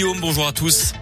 Bonjour à tous.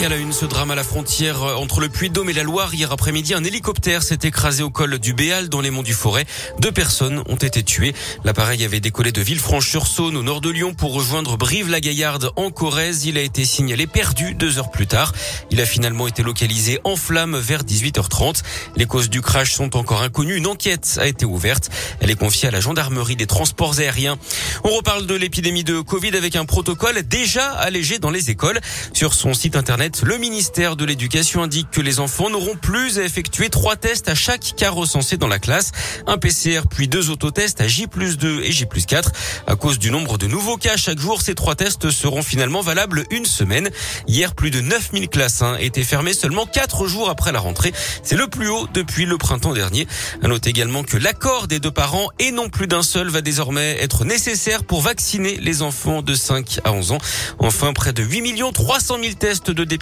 Et à la une, ce drame à la frontière euh, entre le Puy-de-Dôme et la Loire. Hier après-midi, un hélicoptère s'est écrasé au col du Béal dans les monts du Forêt. Deux personnes ont été tuées. L'appareil avait décollé de Villefranche-sur-Saône au nord de Lyon pour rejoindre Brive-la-Gaillarde en Corrèze. Il a été signalé perdu deux heures plus tard. Il a finalement été localisé en flammes vers 18h30. Les causes du crash sont encore inconnues. Une enquête a été ouverte. Elle est confiée à la gendarmerie des transports aériens. On reparle de l'épidémie de Covid avec un protocole déjà allégé dans les écoles. Sur son site internet, le ministère de l'Éducation indique que les enfants n'auront plus à effectuer trois tests à chaque cas recensé dans la classe. Un PCR puis deux autotests à J 2 et J 4. À cause du nombre de nouveaux cas chaque jour, ces trois tests seront finalement valables une semaine. Hier, plus de 9000 classes hein, étaient fermées seulement quatre jours après la rentrée. C'est le plus haut depuis le printemps dernier. À noter également que l'accord des deux parents et non plus d'un seul va désormais être nécessaire pour vacciner les enfants de 5 à 11 ans. Enfin, près de 8 300 000 tests de dépistage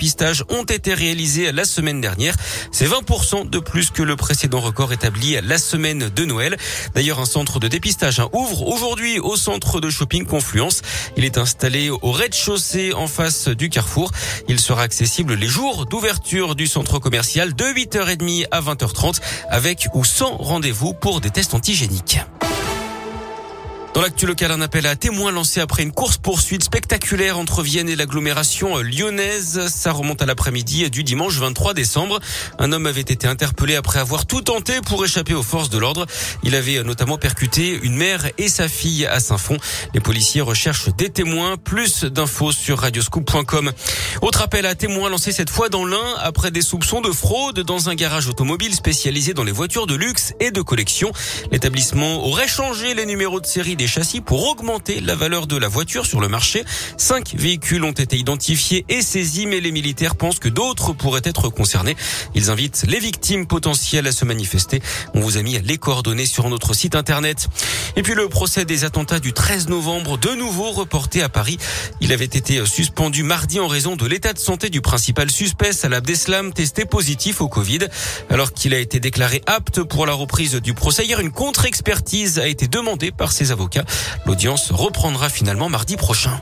ont été réalisés la semaine dernière. C'est 20% de plus que le précédent record établi la semaine de Noël. D'ailleurs, un centre de dépistage hein, ouvre aujourd'hui au centre de shopping Confluence. Il est installé au rez-de-chaussée en face du carrefour. Il sera accessible les jours d'ouverture du centre commercial de 8h30 à 20h30 avec ou sans rendez-vous pour des tests antigéniques. Dans l'actu local, un appel à témoins lancé après une course-poursuite spectaculaire entre Vienne et l'agglomération lyonnaise. Ça remonte à l'après-midi du dimanche 23 décembre. Un homme avait été interpellé après avoir tout tenté pour échapper aux forces de l'ordre. Il avait notamment percuté une mère et sa fille à Saint-Fond. Les policiers recherchent des témoins. Plus d'infos sur radioscoop.com. Autre appel à témoins lancé cette fois dans l'Ain après des soupçons de fraude dans un garage automobile spécialisé dans les voitures de luxe et de collection. L'établissement aurait changé les numéros de série des châssis pour augmenter la valeur de la voiture sur le marché. Cinq véhicules ont été identifiés et saisis, mais les militaires pensent que d'autres pourraient être concernés. Ils invitent les victimes potentielles à se manifester. On vous a mis les coordonnées sur notre site internet. Et puis le procès des attentats du 13 novembre, de nouveau reporté à Paris. Il avait été suspendu mardi en raison de l'état de santé du principal suspect, Salah Abdeslam, testé positif au Covid. Alors qu'il a été déclaré apte pour la reprise du procès, hier une contre-expertise a été demandée par ses avocats. L'audience reprendra finalement mardi prochain.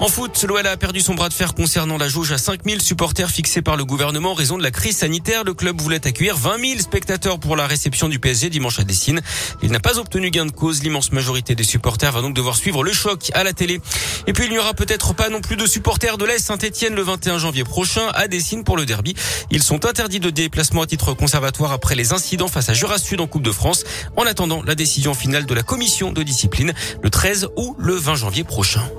En foot, l'OL a perdu son bras de fer concernant la jauge à 5000 supporters fixés par le gouvernement en raison de la crise sanitaire. Le club voulait accueillir 20 000 spectateurs pour la réception du PSG dimanche à Dessine. Il n'a pas obtenu gain de cause. L'immense majorité des supporters va donc devoir suivre le choc à la télé. Et puis il n'y aura peut-être pas non plus de supporters de l'Est Saint-Etienne le 21 janvier prochain à Dessine pour le derby. Ils sont interdits de déplacement à titre conservatoire après les incidents face à Jura Sud en Coupe de France. En attendant la décision finale de la commission de discipline le 13 ou le 20 janvier prochain.